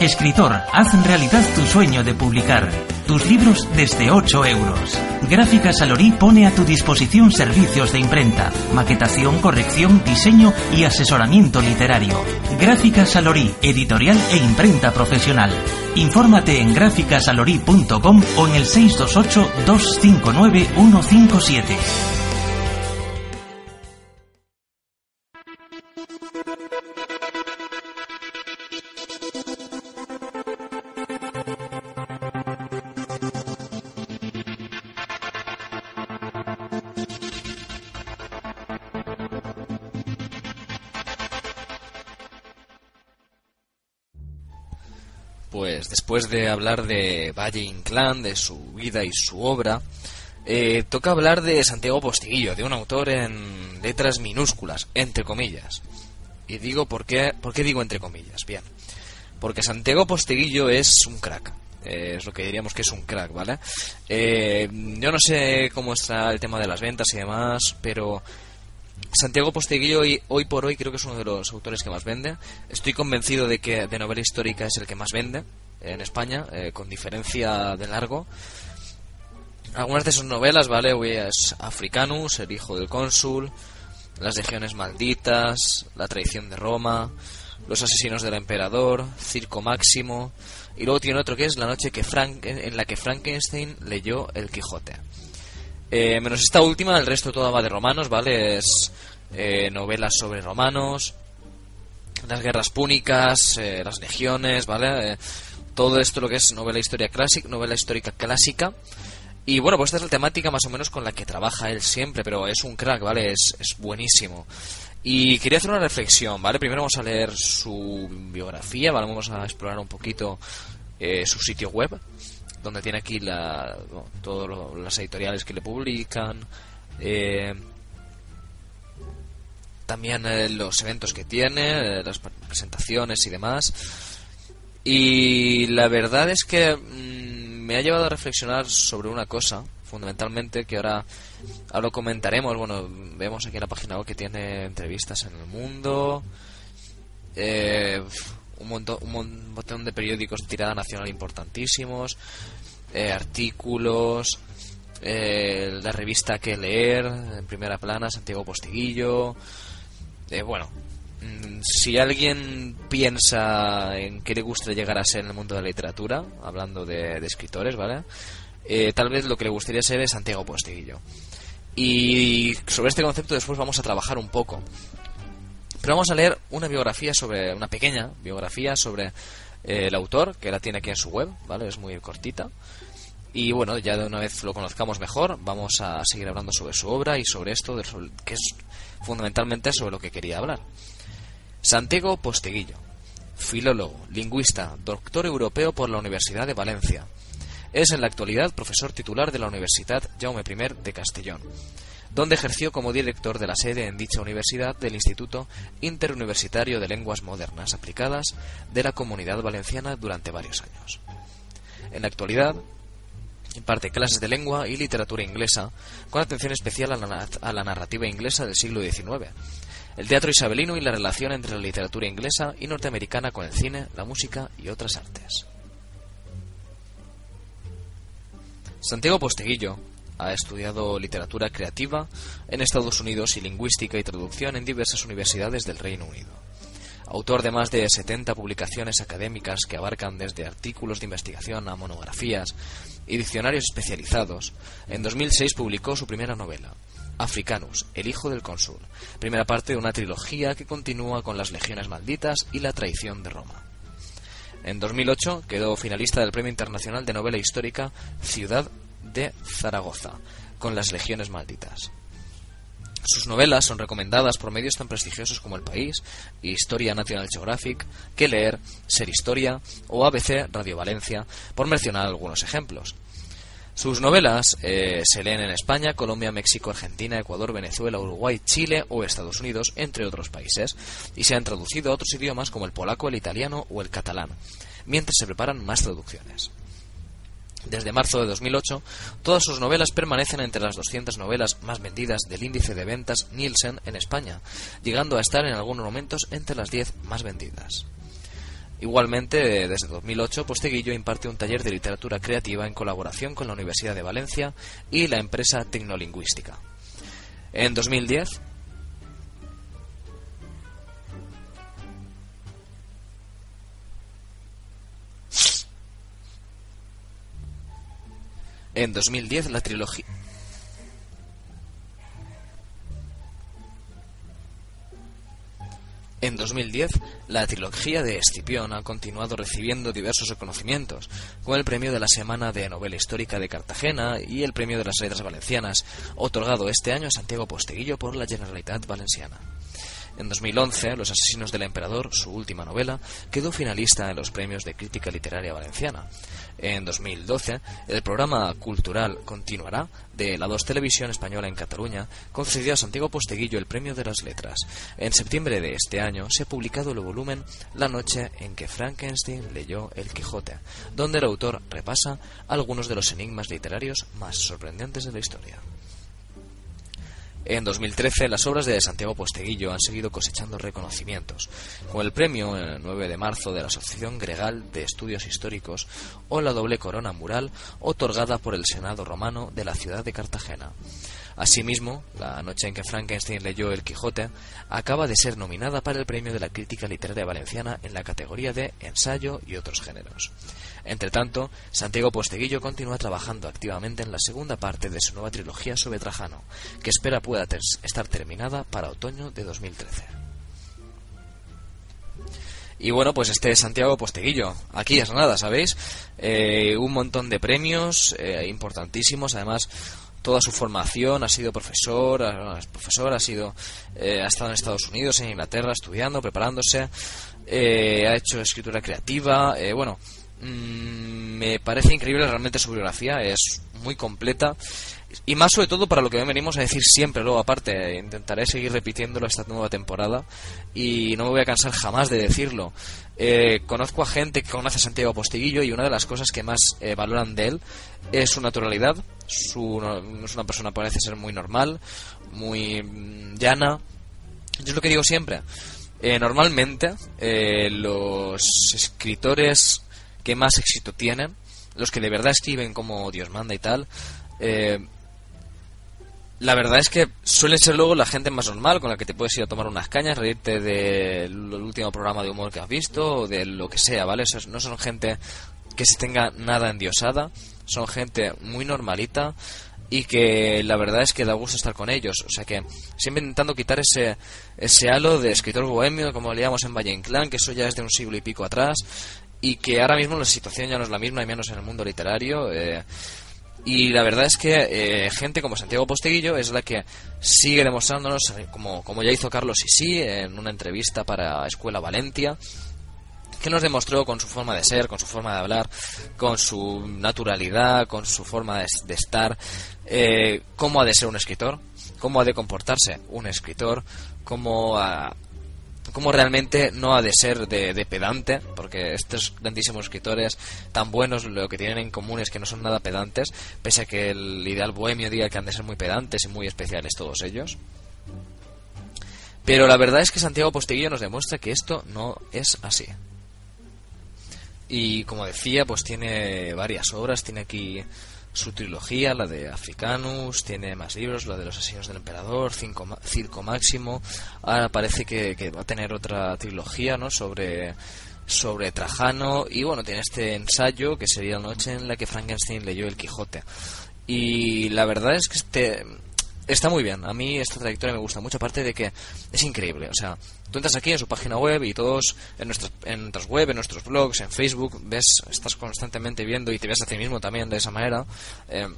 Escritor, haz realidad tu sueño de publicar. Tus libros desde 8 euros. Gráfica Salorí pone a tu disposición servicios de imprenta, maquetación, corrección, diseño y asesoramiento literario. Gráfica Salorí, editorial e imprenta profesional. Infórmate en gráficasalorí.com o en el 628 259 157. Pues después de hablar de Valle Inclán, de su vida y su obra, eh, toca hablar de Santiago Postiguillo, de un autor en letras minúsculas, entre comillas. Y digo, ¿por qué, ¿por qué digo entre comillas? Bien, porque Santiago Postiguillo es un crack. Eh, es lo que diríamos que es un crack, ¿vale? Eh, yo no sé cómo está el tema de las ventas y demás, pero Santiago Posteguillo hoy, hoy por hoy creo que es uno de los autores que más vende. Estoy convencido de que de novela histórica es el que más vende en España, eh, con diferencia de largo. Algunas de sus novelas, ¿vale? Es Africanus, El hijo del cónsul, Las legiones malditas, La traición de Roma, Los asesinos del emperador, Circo Máximo, y luego tiene otro que es La noche que Frank, en la que Frankenstein leyó El Quijote. Eh, menos esta última, el resto todo va de romanos, ¿vale? Es eh, novelas sobre romanos, las guerras púnicas, eh, las legiones, ¿vale? todo esto lo que es novela historia clásica, novela histórica clásica. Y bueno, pues esta es la temática más o menos con la que trabaja él siempre, pero es un crack, ¿vale? Es, es buenísimo. Y quería hacer una reflexión, ¿vale? Primero vamos a leer su biografía, ¿vale? Vamos a explorar un poquito su sitio web, donde tiene aquí la, todas las editoriales que le publican, eh, también eh, los eventos que tiene, eh, las presentaciones y demás. Y la verdad es que mm, me ha llevado a reflexionar sobre una cosa, fundamentalmente, que ahora, ahora lo comentaremos. Bueno, vemos aquí en la página web que tiene entrevistas en el mundo. un, montón, un montón de periódicos de tirada nacional importantísimos. Eh, artículos, eh, la revista que leer, en primera plana, Santiago Postiguillo. Eh, bueno, mm, si alguien piensa en qué le gustaría llegar a ser en el mundo de la literatura, hablando de, escritores, ¿vale? tal vez lo que le gustaría ser es Santiago Postiguillo. Y sobre este concepto después vamos a trabajar un poco. Pero vamos a leer una biografía sobre, una pequeña biografía sobre el autor, que la tiene aquí en su web, ¿vale? Es muy cortita. Y bueno, ya de una vez lo conozcamos mejor, vamos a seguir hablando sobre su obra y sobre esto, que es fundamentalmente sobre lo que quería hablar. Santiago Posteguillo, filólogo, lingüista, doctor europeo por la Universidad de Valencia. Es en la actualidad profesor titular de la Universidad Jaume I de Castellón, donde ejerció como director de la sede en dicha universidad del Instituto Interuniversitario de Lenguas Modernas Aplicadas de la Comunidad Valenciana durante varios años. En la actualidad Imparte clases de lengua y literatura inglesa, con atención especial a la, a la narrativa inglesa del siglo XIX, el teatro isabelino y la relación entre la literatura inglesa y norteamericana con el cine, la música y otras artes. Santiago Posteguillo ha estudiado literatura creativa en Estados Unidos y lingüística y traducción en diversas universidades del Reino Unido. Autor de más de 70 publicaciones académicas que abarcan desde artículos de investigación a monografías, y diccionarios especializados, en 2006 publicó su primera novela, Africanus, el hijo del cónsul, primera parte de una trilogía que continúa con las legiones malditas y la traición de Roma. En 2008 quedó finalista del Premio Internacional de Novela Histórica Ciudad de Zaragoza, con las legiones malditas. Sus novelas son recomendadas por medios tan prestigiosos como El País, Historia National Geographic, Que Leer, Ser Historia o ABC Radio Valencia, por mencionar algunos ejemplos. Sus novelas eh, se leen en España, Colombia, México, Argentina, Ecuador, Venezuela, Uruguay, Chile o Estados Unidos, entre otros países, y se han traducido a otros idiomas como el polaco, el italiano o el catalán, mientras se preparan más traducciones. Desde marzo de 2008, todas sus novelas permanecen entre las 200 novelas más vendidas del índice de ventas Nielsen en España, llegando a estar en algunos momentos entre las 10 más vendidas. Igualmente, desde 2008, Posteguillo imparte un taller de literatura creativa en colaboración con la Universidad de Valencia y la empresa Tecnolingüística. En 2010, En 2010 la trilogía... En 2010, la trilogía de Escipión ha continuado recibiendo diversos reconocimientos, con el premio de la Semana de Novela Histórica de Cartagena y el premio de las Letras Valencianas, otorgado este año a Santiago Posteguillo por la Generalitat Valenciana. En 2011, Los Asesinos del Emperador, su última novela, quedó finalista en los premios de crítica literaria valenciana. En 2012, el programa cultural Continuará de la 2 Televisión Española en Cataluña concedió a Santiago Posteguillo el Premio de las Letras. En septiembre de este año se ha publicado el volumen La noche en que Frankenstein leyó El Quijote, donde el autor repasa algunos de los enigmas literarios más sorprendentes de la historia. En 2013, las obras de Santiago Posteguillo han seguido cosechando reconocimientos, con el premio el 9 de marzo de la Asociación Gregal de Estudios Históricos o la doble corona mural otorgada por el Senado romano de la ciudad de Cartagena. Asimismo, la noche en que Frankenstein leyó El Quijote acaba de ser nominada para el premio de la crítica literaria valenciana en la categoría de ensayo y otros géneros. Entre tanto, Santiago Posteguillo continúa trabajando activamente en la segunda parte de su nueva trilogía sobre Trajano, que espera pueda estar terminada para otoño de 2013. Y bueno, pues este es Santiago Posteguillo. Aquí es nada, ¿sabéis? Eh, un montón de premios eh, importantísimos. Además, toda su formación ha sido profesor, profesor ha sido, eh, ha estado en Estados Unidos, en Inglaterra, estudiando, preparándose. ha hecho escritura creativa. bueno, Mm, me parece increíble realmente su biografía, es muy completa y más sobre todo para lo que venimos a decir siempre, luego aparte, intentaré seguir repitiéndolo esta nueva temporada y no me voy a cansar jamás de decirlo. Eh, conozco a gente que conoce a Santiago Postiguillo y una de las cosas que más eh, valoran de él es su naturalidad. Su, es una persona parece ser muy normal, muy mm, llana. Yo es lo que digo siempre. Eh, normalmente los escritores que más éxito tienen, los que de verdad escriben como Dios manda y tal, eh, la verdad es que suelen ser luego la gente más normal con la que te puedes ir a tomar unas cañas, reírte del último programa de humor que has visto o de lo que sea, ¿vale? no son gente que se tenga nada endiosada, son gente muy normalita y que la verdad es que da gusto estar con ellos. O sea que siempre intentando quitar ese, ese halo de escritor bohemio, como le llamamos en Valle Inclán, que eso ya es de un siglo y pico atrás, y que ahora mismo la situación ya no es la misma, y menos en el mundo literario. Eh, y la verdad es que eh, gente como Santiago Posteguillo es la que sigue demostrándonos, eh, como, como ya hizo Carlos Sisi en una entrevista para Escuela Valencia, que nos demostró con su forma de ser, con su forma de hablar, con su naturalidad, con su forma de, estar, cómo ha de ser un escritor, cómo ha de comportarse un escritor, cómo como realmente no ha de ser de, pedante, porque estos grandísimos escritores tan buenos lo que tienen en común es que no son nada pedantes, pese a que el ideal bohemio diga que han de ser muy pedantes y muy especiales todos ellos. Pero la verdad es que Santiago Posteguillo nos demuestra que esto no es así. Y como decía, pues tiene varias obras, tiene aquí su trilogía, la de Africanus, tiene más libros, la de los asesinos del emperador, Circo Máximo, ahora parece que, va a tener otra trilogía, ¿no? Sobre sobre Trajano y bueno, tiene este ensayo que sería la noche en la que Frankenstein leyó el Quijote. Y la verdad es que este está muy bien. A mí esta trayectoria me gusta mucho, aparte de que es increíble. O sea, tú entras aquí en su página web y todos en nuestras, en nuestras web, en nuestros blogs, en Facebook, ves, estás constantemente viendo y te ves a ti mismo también de esa manera. Eh,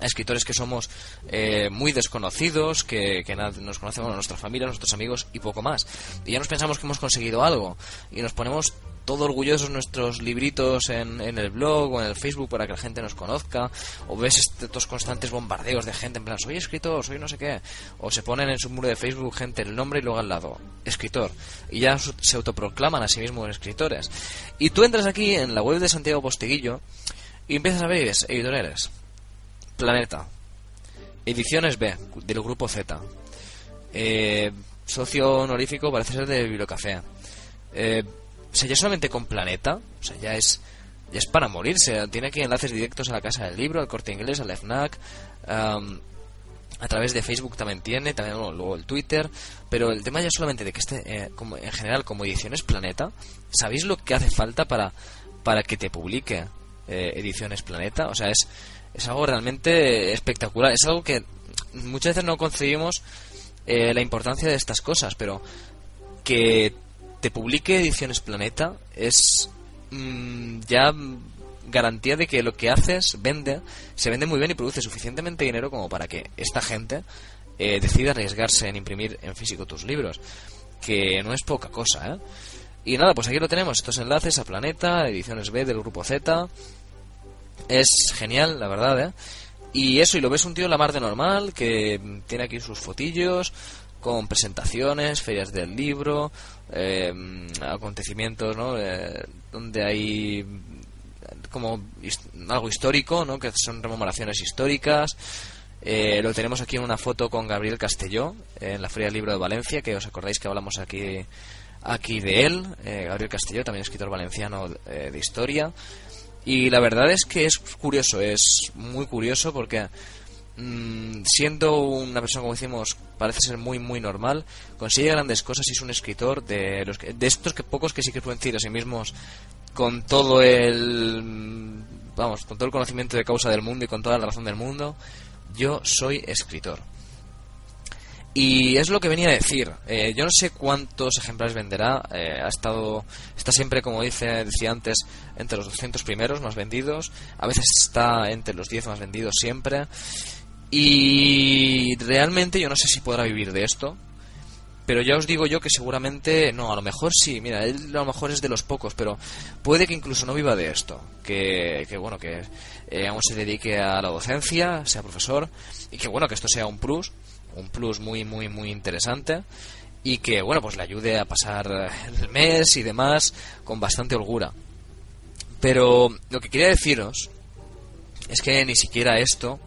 escritores que somos eh, muy desconocidos, que, que nos conocemos nuestra familia, nuestros amigos y poco más. Y ya nos pensamos que hemos conseguido algo. Y nos ponemos todo orgullosos nuestros libritos en, en, el blog o en el Facebook para que la gente nos conozca, o ves estos constantes bombardeos de gente en plan, soy escritor, soy no sé qué, o se ponen en su muro de Facebook gente el nombre y luego al lado, escritor, y ya se autoproclaman a sí mismos escritores. Y tú entras aquí en la web de Santiago Postiguillo y empiezas a ver editoriales, Planeta, Ediciones B, del grupo Z, eh, socio honorífico parece ser de Bibliocafé. Eh, o sea, ya solamente con Planeta, o sea, ya es, ya es para morirse. Tiene aquí enlaces directos a la Casa del Libro, al Corte Inglés, al FNAC. a través de Facebook también tiene, también luego el Twitter. Pero el tema ya solamente de que esté, eh, como, en general, como Ediciones Planeta, ¿sabéis lo que hace falta para, para que te publique eh, Ediciones Planeta? O sea, es, es algo realmente espectacular. Es algo que muchas veces no concebimos eh, la importancia de estas cosas, pero que te publique Ediciones Planeta es mm, ya garantía de que lo que haces vende, se vende muy bien y produce suficientemente dinero como para que esta gente eh, decida arriesgarse en imprimir en físico tus libros, que no es poca cosa, ¿eh? Y nada, pues aquí lo tenemos, estos enlaces a Planeta, Ediciones B del Grupo Z. Es genial, la verdad, ¿eh? Y eso, y lo ves un tío la mar de normal, que tiene aquí sus fotillos, con presentaciones, ferias del libro, eh, acontecimientos ¿no? Eh, donde hay como algo histórico, ¿no? que son rememoraciones históricas. Eh, lo tenemos aquí en una foto con Gabriel Castelló en la Feria del Libro de Valencia, que os acordáis que hablamos aquí, aquí de él. Gabriel Castelló, también escritor valenciano de historia. Y la verdad es que es curioso, es muy curioso porque Mm, siendo una persona, como decimos, parece ser muy, muy normal, consigue grandes cosas y es un escritor de, los de estos que pocos que sí que pueden decir a sí mismos con todo el vamos, con todo el conocimiento de causa del mundo y con toda la razón del mundo, yo soy escritor. Y es lo que venía a decir. Eh, yo no sé cuántos ejemplares venderá. Eh, ha estado, está siempre, como dice, decía antes, entre los 200 primeros más vendidos. A veces está entre los 10 más vendidos siempre. Y realmente yo no sé si podrá vivir de esto. Pero ya os digo yo que seguramente no, a lo mejor sí, mira, él a lo mejor es de los pocos, pero puede que incluso no viva de esto. Que, bueno, que eh, aún se dedique a la docencia, sea profesor, y que bueno, que esto sea un plus, un plus muy, muy, muy interesante, y que bueno, pues le ayude a pasar el mes y demás con bastante holgura. Pero lo que quería deciros es que ni siquiera esto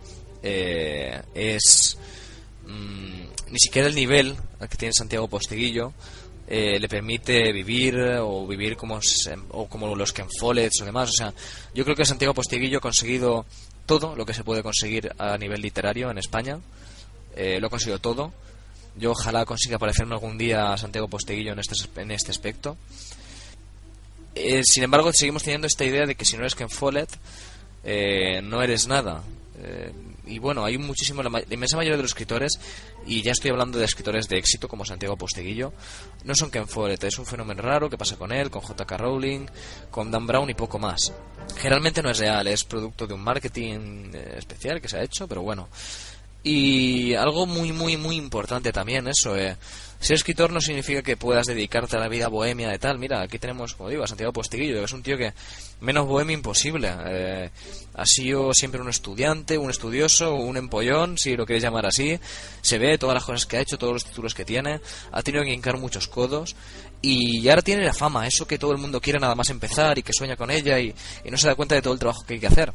eh, es mm, ni siquiera el nivel que tiene Santiago Posteguillo eh, le permite vivir o vivir como, o como los que en Follets o demás. O sea, yo creo que Santiago Posteguillo ha conseguido todo lo que se puede conseguir a nivel literario en España. Eh, lo ha conseguido todo. Yo ojalá consiga aparecerme algún día a Santiago Posteguillo en este, en este aspecto. sin embargo, seguimos teniendo esta idea de que si no eres Ken Follett, no eres nada y bueno, hay muchísimo, la, inmensa mayoría de los escritores, y ya estoy hablando de escritores de éxito como Santiago Posteguillo, no son Ken Follett, es un fenómeno raro que pasa con él, con J.K. Rowling, con Dan Brown y poco más. Generalmente no es real, es producto de un marketing eh, especial que se ha hecho, pero bueno. Y algo muy, muy, muy importante también, eso, eh, ser escritor no significa que puedas dedicarte a la vida bohemia de tal. Mira, aquí tenemos, como digo, a Santiago Postiguillo, que es un tío que menos bohemio imposible. Eh, ha sido siempre un estudiante, un estudioso, un empollón, si lo queréis llamar así. Se ve todas las cosas que ha hecho, todos los títulos que tiene. Ha tenido que hincar muchos codos. Y ahora tiene la fama, eso que todo el mundo quiere nada más empezar y que sueña con ella y, no se da cuenta de todo el trabajo que hay que hacer.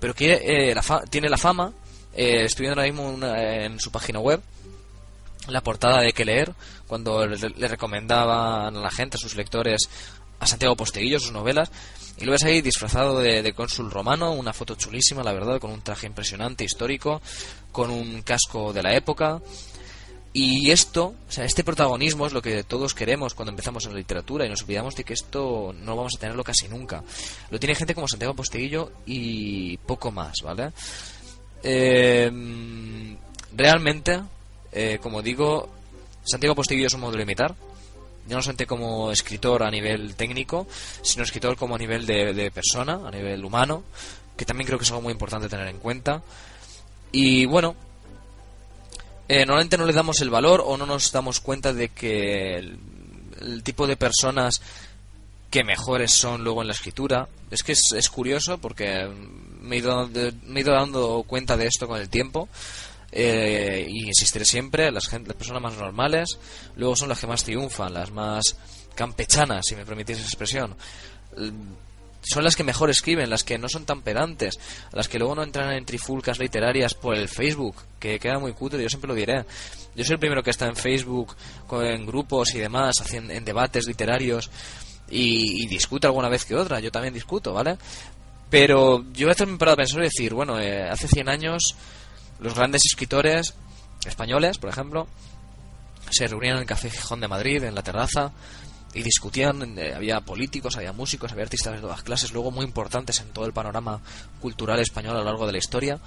Pero quiere, eh, tiene la fama, eh, estoy ahora mismo en su página web, la portada de que leer cuando le, recomendaban a la gente, a sus lectores, a Santiago Posteguillo, sus novelas, y lo ves ahí disfrazado de, cónsul romano, una foto chulísima, la verdad, con un traje impresionante, histórico, con un casco de la época. Y esto, o sea, este protagonismo es lo que todos queremos cuando empezamos en la literatura y nos olvidamos de que esto no vamos a tenerlo casi nunca. Lo tiene gente como Santiago Posteguillo y poco más, ¿vale? Eh, realmente eh, como digo, Santiago Postiguillo es un modo de imitar. Ya no solamente como escritor a nivel técnico, sino escritor como a nivel de, persona, a nivel humano, que también creo que es algo muy importante tener en cuenta. Y bueno, eh, normalmente no le damos el valor o no nos damos cuenta de que el, tipo de personas que mejores son luego en la escritura. Es que es, curioso porque me he, ido, me he ido dando cuenta de esto con el tiempo. Eh, y insistiré siempre, las, las personas más normales luego son las que más triunfan, las más campechanas, si me permitís esa expresión son las que mejor escriben, las que no son tan pedantes, las que luego no entran en trifulcas literarias por el Facebook, que queda muy cutre, yo siempre lo diré. Yo soy el primero que está en Facebook, en grupos y demás, en debates literarios y, discuto alguna vez que otra, yo también discuto, ¿vale? Pero yo a veces me he parado a pensar y decir, bueno, eh, hace 100 años los grandes escritores españoles, por ejemplo, se reunían en el Café Gijón de Madrid, en la terraza, y discutían, eh, había políticos, había músicos, había artistas de todas clases, luego muy importantes en todo el panorama cultural español a lo largo de la historia.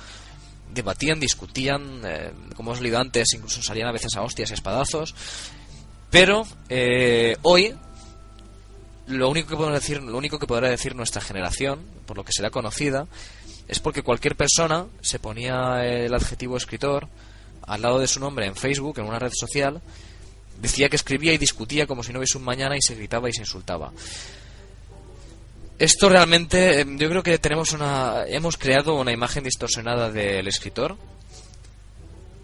Debatían, discutían, eh, como os he leído antes, incluso salían a veces a hostias y espadazos. Pero eh, hoy lo único que podemos decir, lo único que podrá decir nuestra generación, por lo que será conocida, es porque cualquier persona se ponía el adjetivo escritor al lado de su nombre en Facebook, en una red social, Decía que escribía y discutía como si no hubiese un mañana y se gritaba y se insultaba. Esto realmente, em, yo creo que tenemos una, hemos creado una imagen distorsionada del escritor,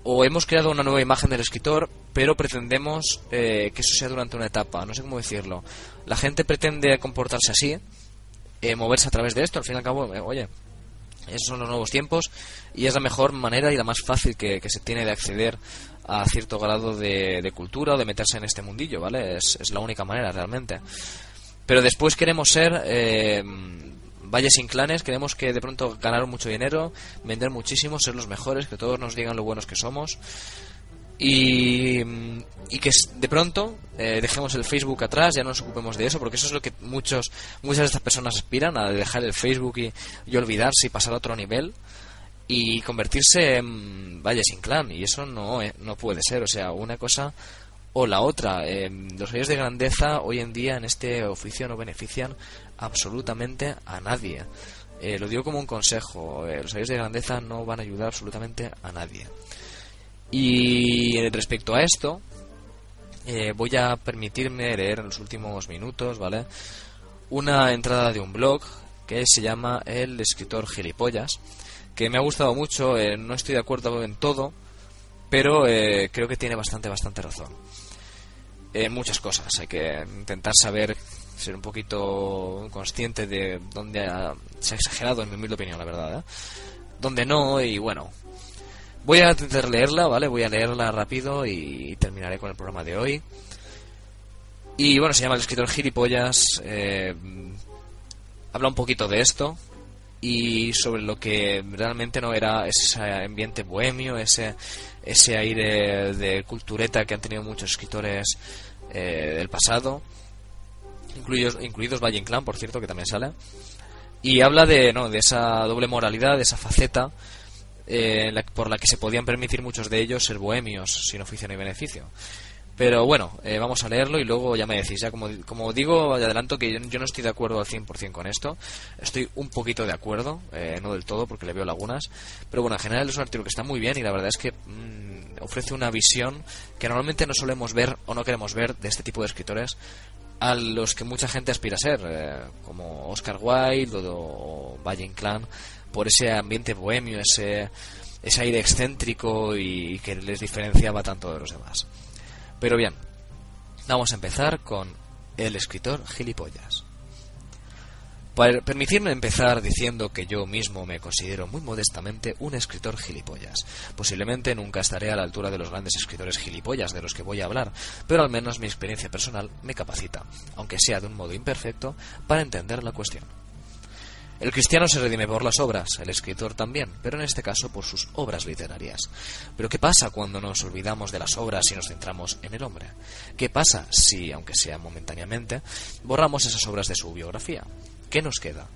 o hemos creado una nueva imagen del escritor, pero pretendemos eh, que eso sea durante una etapa, no sé cómo decirlo. La gente pretende comportarse así, eh, moverse a través de esto, al fin y al cabo, eh, oye, esos son los nuevos tiempos y es la mejor manera y la más fácil que, se tiene de acceder a cierto grado de, cultura o de meterse en este mundillo, ¿vale? Es, es la única manera realmente. Pero después queremos ser eh, valles sin clanes, queremos que de pronto ganar mucho dinero, vender muchísimo, ser los mejores, que todos nos digan lo buenos que somos. Y, y que de pronto eh, dejemos el Facebook atrás, ya no nos ocupemos de eso, porque eso es lo que muchos, muchas de estas personas aspiran, a dejar el Facebook y, olvidarse y pasar a otro nivel y convertirse en Valle sin clan y eso no, eh, no puede ser o sea una cosa o la otra eh, los valles de grandeza hoy en día en este oficio no benefician absolutamente a nadie. Eh, lo digo como un consejo los valles de grandeza no van a ayudar absolutamente a nadie. Y respecto a esto voy a permitirme leer en los últimos minutos vale una entrada de un blog que se llama el escritor gilipollas que me ha gustado mucho, eh, no estoy de acuerdo en todo, pero eh, creo que tiene bastante, bastante razón. En muchas cosas, hay que intentar saber, ser un poquito consciente de dónde se ha exagerado, en mi humilde opinión, la verdad, ¿eh? Dónde no, y bueno. Voy a intentar leerla, ¿vale? Voy a leerla rápido y terminaré con el programa de hoy. Y bueno, se llama El escritor Gilipollas. Eh, habla un poquito de esto, y sobre lo que realmente no era ese ambiente bohemio, ese, ese aire de cultureta que han tenido muchos escritores eh, del pasado, incluidos, incluidos Valle Inclán, por cierto, que también sale. Y habla de, no, de esa doble moralidad, de esa faceta eh, por la que se podían permitir muchos de ellos ser bohemios sin oficio ni beneficio. Pero bueno, eh, vamos a leerlo y luego ya me decís. Ya como, como digo, adelanto que yo, no estoy de acuerdo al 100% con esto. Estoy un poquito de acuerdo, eh, no del todo porque le veo lagunas. Pero bueno, en general es un artículo que está muy bien y la verdad es que mm, ofrece una visión que normalmente no solemos ver o no queremos ver de este tipo de escritores a los que mucha gente aspira a ser, eh, como Oscar Wilde o, Valle Inclán, por ese ambiente bohemio, ese, ese aire excéntrico y que les diferenciaba tanto de los demás. Pero bien, vamos a empezar con el escritor gilipollas. Permitirme empezar diciendo que yo mismo me considero muy modestamente un escritor gilipollas. Posiblemente nunca estaré a la altura de los grandes escritores gilipollas de los que voy a hablar, pero al menos mi experiencia personal me capacita, aunque sea de un modo imperfecto, para entender la cuestión. El cristiano se redime por las obras, el escritor también, pero en este caso por sus obras literarias. Pero ¿qué pasa cuando nos olvidamos de las obras y nos centramos en el hombre? ¿Qué pasa si, aunque sea momentáneamente, borramos esas obras de su biografía? ¿Qué nos queda?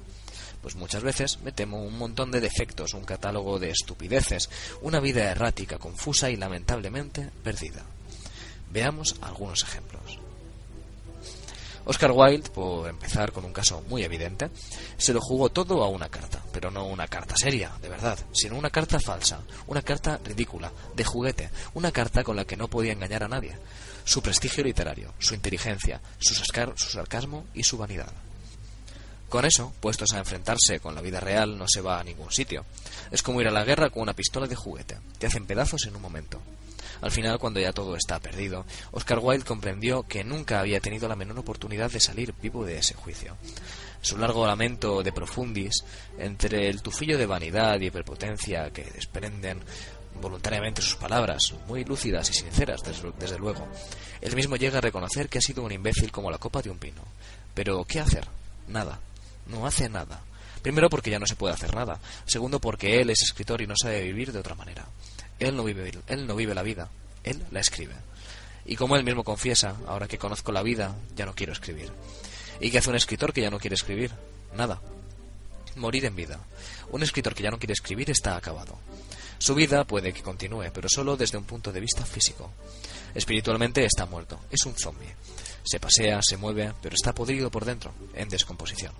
Pues muchas veces me temo un montón de defectos, un catálogo de estupideces, una vida errática, confusa y lamentablemente perdida. Veamos algunos ejemplos. Oscar Wilde, por empezar con un caso muy evidente, se lo jugó todo a una carta, pero no una carta seria, de verdad, sino una carta falsa, una carta ridícula, de juguete, una carta con la que no podía engañar a nadie. Su prestigio literario, su inteligencia, su, su sarcasmo y su vanidad. Con eso, puestos a enfrentarse con la vida real, no se va a ningún sitio. Es como ir a la guerra con una pistola de juguete. Te hacen pedazos en un momento. Al final, cuando ya todo está perdido, Oscar Wilde comprendió que nunca había tenido la menor oportunidad de salir vivo de ese juicio. Su largo lamento de profundis, entre el tufillo de vanidad y hiperpotencia que desprenden voluntariamente sus palabras, muy lúcidas y sinceras, desde luego, él mismo llega a reconocer que ha sido un imbécil como la copa de un pino. Pero, ¿qué hacer? Nada. No hace nada. Primero porque ya no se puede hacer nada. Segundo porque él es escritor y no sabe vivir de otra manera. Él no vive, él no vive la vida, él la escribe. Y como él mismo confiesa, ahora que conozco la vida, ya no quiero escribir. ¿Y qué hace un escritor que ya no quiere escribir? Nada. Morir en vida. Un escritor que ya no quiere escribir está acabado. Su vida puede que continúe, pero solo desde un punto de vista físico. Espiritualmente está muerto, es un zombie. Se pasea, se mueve, pero está podrido por dentro, en descomposición.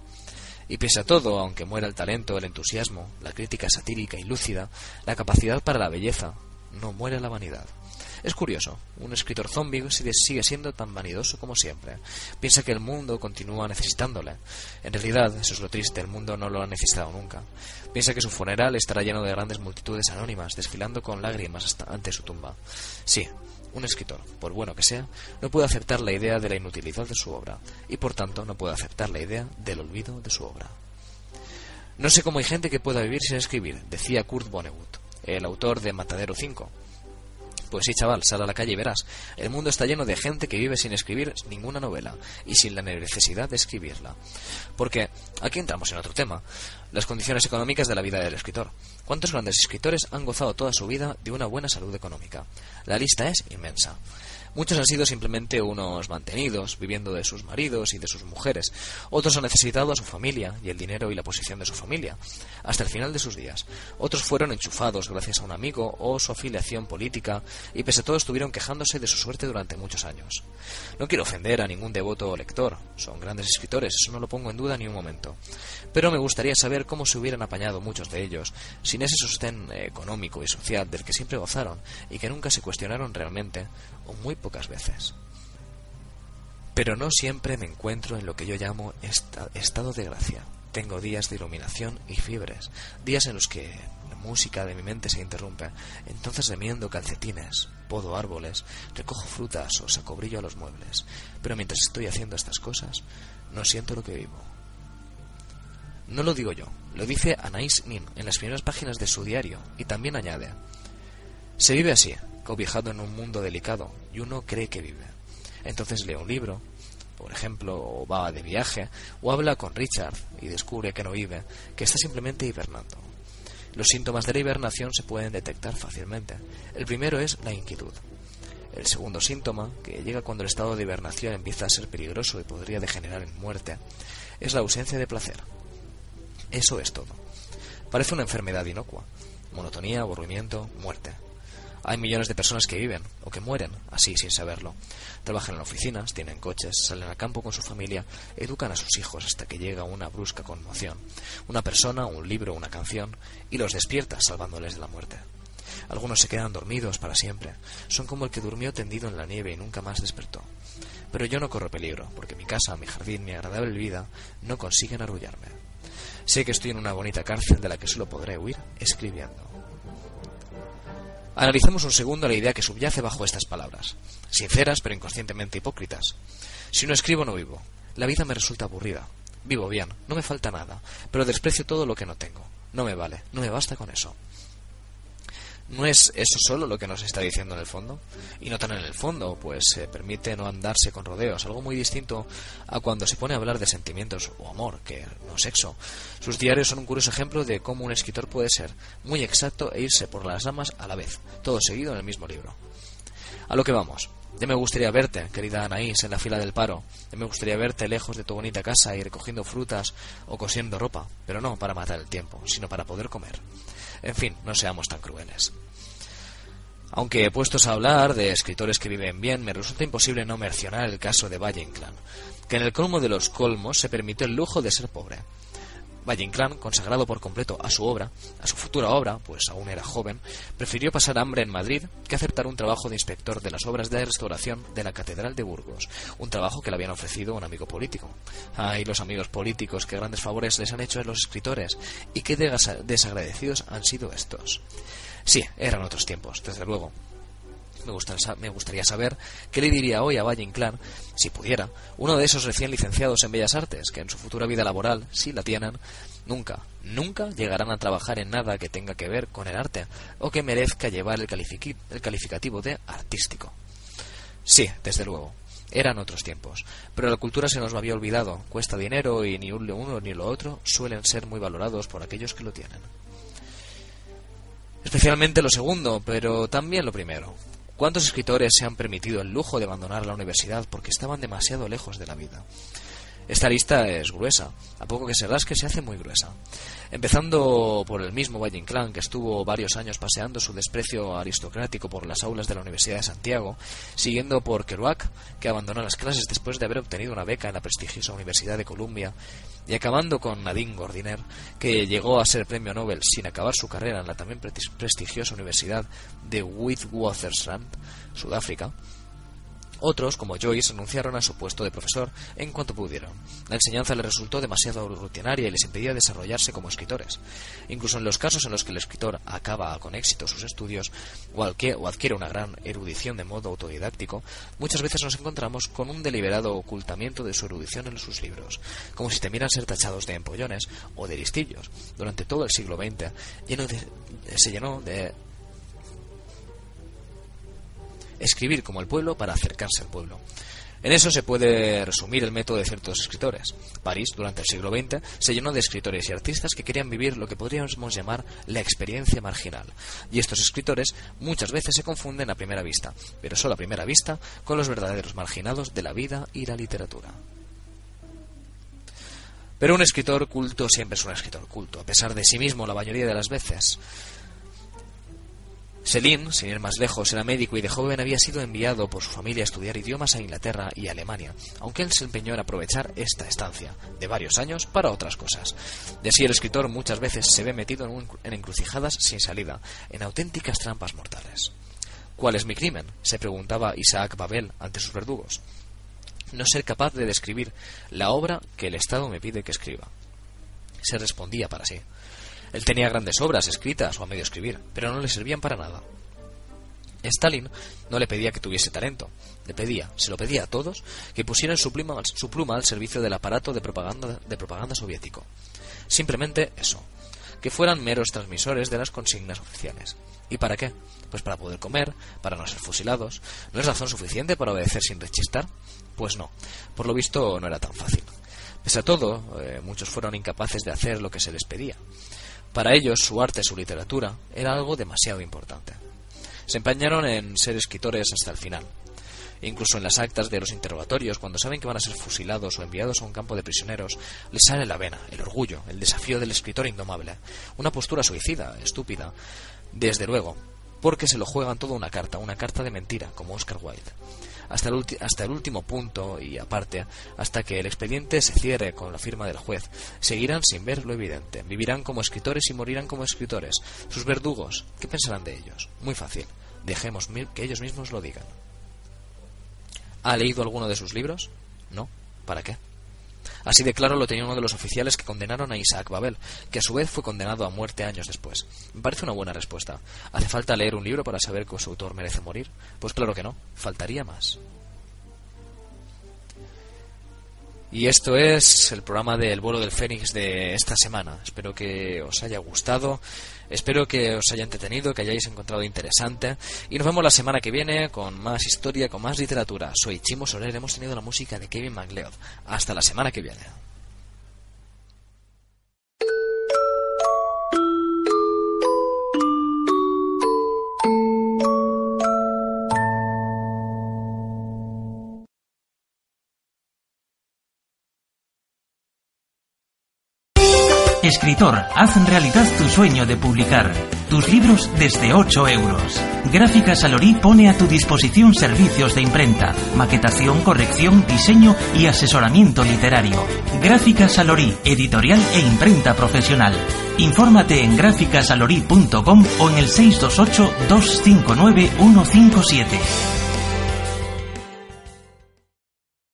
Y pese a todo, aunque muera el talento, el entusiasmo, la crítica satírica y lúcida, la capacidad para la belleza, no muere la vanidad. Es curioso, un escritor zombie sigue siendo tan vanidoso como siempre. Piensa que el mundo continúa necesitándole. En realidad, eso es lo triste, el mundo no lo ha necesitado nunca. Piensa que su funeral estará lleno de grandes multitudes anónimas, desfilando con lágrimas hasta ante su tumba. Sí, un escritor, por bueno que sea, no puede aceptar la idea de la inutilidad de su obra, y por tanto no puede aceptar la idea del olvido de su obra. No sé cómo hay gente que pueda vivir sin escribir, decía Kurt Vonnegut, el autor de Matadero 5, pues sí, chaval, sal a la calle y verás. El mundo está lleno de gente que vive sin escribir ninguna novela y sin la necesidad de escribirla. Porque aquí entramos en otro tema, las condiciones económicas de la vida del escritor. ¿Cuántos grandes escritores han gozado toda su vida de una buena salud económica? La lista es inmensa. Muchos han sido simplemente unos mantenidos, viviendo de sus maridos y de sus mujeres. Otros han necesitado a su familia y el dinero y la posición de su familia, hasta el final de sus días. Otros fueron enchufados gracias a un amigo o su afiliación política y pese a todo estuvieron quejándose de su suerte durante muchos años. No quiero ofender a ningún devoto o lector. Son grandes escritores, eso no lo pongo en duda ni un momento. Pero me gustaría saber cómo se hubieran apañado muchos de ellos sin ese sostén económico y social del que siempre gozaron y que nunca se cuestionaron realmente o muy pocas veces. Pero no siempre me encuentro en lo que yo llamo estado de gracia. Tengo días de iluminación y fiebres, días en los que la música de mi mente se interrumpe, entonces remiendo calcetines, podo árboles, recojo frutas o saco brillo a los muebles. Pero mientras estoy haciendo estas cosas, no siento lo que vivo. No lo digo yo, lo dice Anais Nin en las primeras páginas de su diario y también añade: Se vive así, cobijado en un mundo delicado y uno cree que vive. Entonces lee un libro, por ejemplo, o va de viaje, o habla con Richard y descubre que no vive, que está simplemente hibernando. Los síntomas de la hibernación se pueden detectar fácilmente. El primero es la inquietud. El segundo síntoma, que llega cuando el estado de hibernación empieza a ser peligroso y podría degenerar en muerte, es la ausencia de placer. Eso es todo. Parece una enfermedad inocua. Monotonía, aburrimiento, muerte. Hay millones de personas que viven o que mueren así sin saberlo. Trabajan en oficinas, tienen coches, salen al campo con su familia, educan a sus hijos hasta que llega una brusca conmoción, una persona, un libro, una canción, y los despierta salvándoles de la muerte. Algunos se quedan dormidos para siempre. Son como el que durmió tendido en la nieve y nunca más despertó. Pero yo no corro peligro, porque mi casa, mi jardín, mi agradable vida no consiguen arrullarme. Sé que estoy en una bonita cárcel de la que solo podré huir escribiendo. Analicemos un segundo la idea que subyace bajo estas palabras, sinceras pero inconscientemente hipócritas. Si no escribo, no vivo. La vida me resulta aburrida. Vivo bien, no me falta nada, pero desprecio todo lo que no tengo. No me vale, no me basta con eso. ¿No es eso solo lo que nos está diciendo en el fondo? Y no tan en el fondo, pues se permite no andarse con rodeos, algo muy distinto a cuando se pone a hablar de sentimientos o amor, que no sexo. Sus diarios son un curioso ejemplo de cómo un escritor puede ser muy exacto e irse por las ramas a la vez, todo seguido en el mismo libro. A lo que vamos. Ya me gustaría verte, querida Anaís, en la fila del paro. Ya me gustaría verte lejos de tu bonita casa y recogiendo frutas o cosiendo ropa, pero no para matar el tiempo, sino para poder comer. En fin, no seamos tan crueles. Aunque puestos a hablar de escritores que viven bien, me resulta imposible no mencionar el caso de Valle Inclán, que en el colmo de los colmos se permitió el lujo de ser pobre. Valle Inclán, consagrado por completo a su obra, a su futura obra, pues aún era joven, prefirió pasar hambre en Madrid que aceptar un trabajo de inspector de las obras de restauración de la Catedral de Burgos, un trabajo que le habían ofrecido un amigo político. Ay, los amigos políticos, qué grandes favores les han hecho a los escritores, y qué desagradecidos han sido estos. Sí, eran otros tiempos, desde luego. Me, me gustaría saber qué le diría hoy a Valle Inclán, si pudiera, uno de esos recién licenciados en Bellas Artes, que en su futura vida laboral, si la tienen, nunca, nunca llegarán a trabajar en nada que tenga que ver con el arte, o que merezca llevar el, el calificativo de artístico. Sí, desde luego, eran otros tiempos, pero la cultura se nos había olvidado, cuesta dinero y ni uno ni lo otro suelen ser muy valorados por aquellos que lo tienen. Especialmente lo segundo, pero también lo primero. ¿Cuántos escritores se han permitido el lujo de abandonar la universidad porque estaban demasiado lejos de la vida? Esta lista es gruesa, a poco que se rasque se hace muy gruesa. Empezando por el mismo Valle Inclán, que estuvo varios años paseando su desprecio aristocrático por las aulas de la Universidad de Santiago, siguiendo por Kerouac, que abandonó las clases después de haber obtenido una beca en la prestigiosa Universidad de Columbia, y acabando con Nadine Gordiner, que llegó a ser premio Nobel sin acabar su carrera en la también prestigiosa Universidad de Witwatersrand, Sudáfrica, otros, como Joyce, renunciaron a su puesto de profesor en cuanto pudieron. La enseñanza les resultó demasiado rutinaria y les impedía desarrollarse como escritores. Incluso en los casos en los que el escritor acaba con éxito sus estudios o adquiere una gran erudición de modo autodidáctico, muchas veces nos encontramos con un deliberado ocultamiento de su erudición en sus libros, como si temieran ser tachados de empollones o de listillos. Durante todo el siglo XX se llenó de escribir como el pueblo para acercarse al pueblo. En eso se puede resumir el método de ciertos escritores. París, durante el siglo XX, se llenó de escritores y artistas que querían vivir lo que podríamos llamar la experiencia marginal. Y estos escritores muchas veces se confunden a primera vista, pero solo a primera vista, con los verdaderos marginados de la vida y la literatura. Pero un escritor culto siempre es un escritor culto, a pesar de sí mismo la mayoría de las veces. Selim, sin ir más lejos, era médico y de joven había sido enviado por su familia a estudiar idiomas a Inglaterra y Alemania, aunque él se empeñó en aprovechar esta estancia, de varios años, para otras cosas. De así el escritor muchas veces se ve metido en, encrucijadas sin salida, en auténticas trampas mortales. ¿Cuál es mi crimen? se preguntaba Isaac Babel ante sus verdugos. No ser capaz de describir la obra que el Estado me pide que escriba. Se respondía para sí. Él tenía grandes obras escritas o a medio escribir, pero no le servían para nada. Stalin no le pedía que tuviese talento, le pedía, se lo pedía a todos, que pusieran su pluma, al servicio del aparato de propaganda, de propaganda soviético. Simplemente eso, que fueran meros transmisores de las consignas oficiales. ¿Y para qué? Pues para poder comer, para no ser fusilados. ¿No es razón suficiente para obedecer sin rechistar? Pues no, por lo visto no era tan fácil. Pese a todo, eh, muchos fueron incapaces de hacer lo que se les pedía. Para ellos, su arte, su literatura, era algo demasiado importante. Se empeñaron en ser escritores hasta el final. Incluso en las actas de los interrogatorios, cuando saben que van a ser fusilados o enviados a un campo de prisioneros, les sale la vena, el orgullo, el desafío del escritor indomable. Una postura suicida, estúpida, desde luego, porque se lo juegan todo una carta, una carta de mentira, como Oscar Wilde hasta el, hasta el último punto y aparte, hasta que el expediente se cierre con la firma del juez. Seguirán sin ver lo evidente, vivirán como escritores y morirán como escritores. Sus verdugos, ¿qué pensarán de ellos? Muy fácil, dejemos que ellos mismos lo digan. ¿Ha leído alguno de sus libros? No. ¿Para qué? Así de claro lo tenía uno de los oficiales que condenaron a Isaac Babel, que a su vez fue condenado a muerte años después. Me parece una buena respuesta. ¿Hace falta leer un libro para saber que su autor merece morir? Pues claro que no, faltaría más. Y esto es el programa del vuelo del Fénix de esta semana. Espero que os haya gustado, espero que os haya entretenido, que hayáis encontrado interesante. Y nos vemos la semana que viene con más historia, con más literatura. Soy Chimo Soler, hemos tenido la música de Kevin MacLeod. Hasta la semana que viene. Escritor, haz realidad tu sueño de publicar. Tus libros desde 8 euros. Gráficas Alorí pone a tu disposición servicios de imprenta, maquetación, corrección, diseño y asesoramiento literario. Gráficas Alorí, editorial e imprenta profesional. Infórmate en gráficasalorí.com o en el 628 259 157.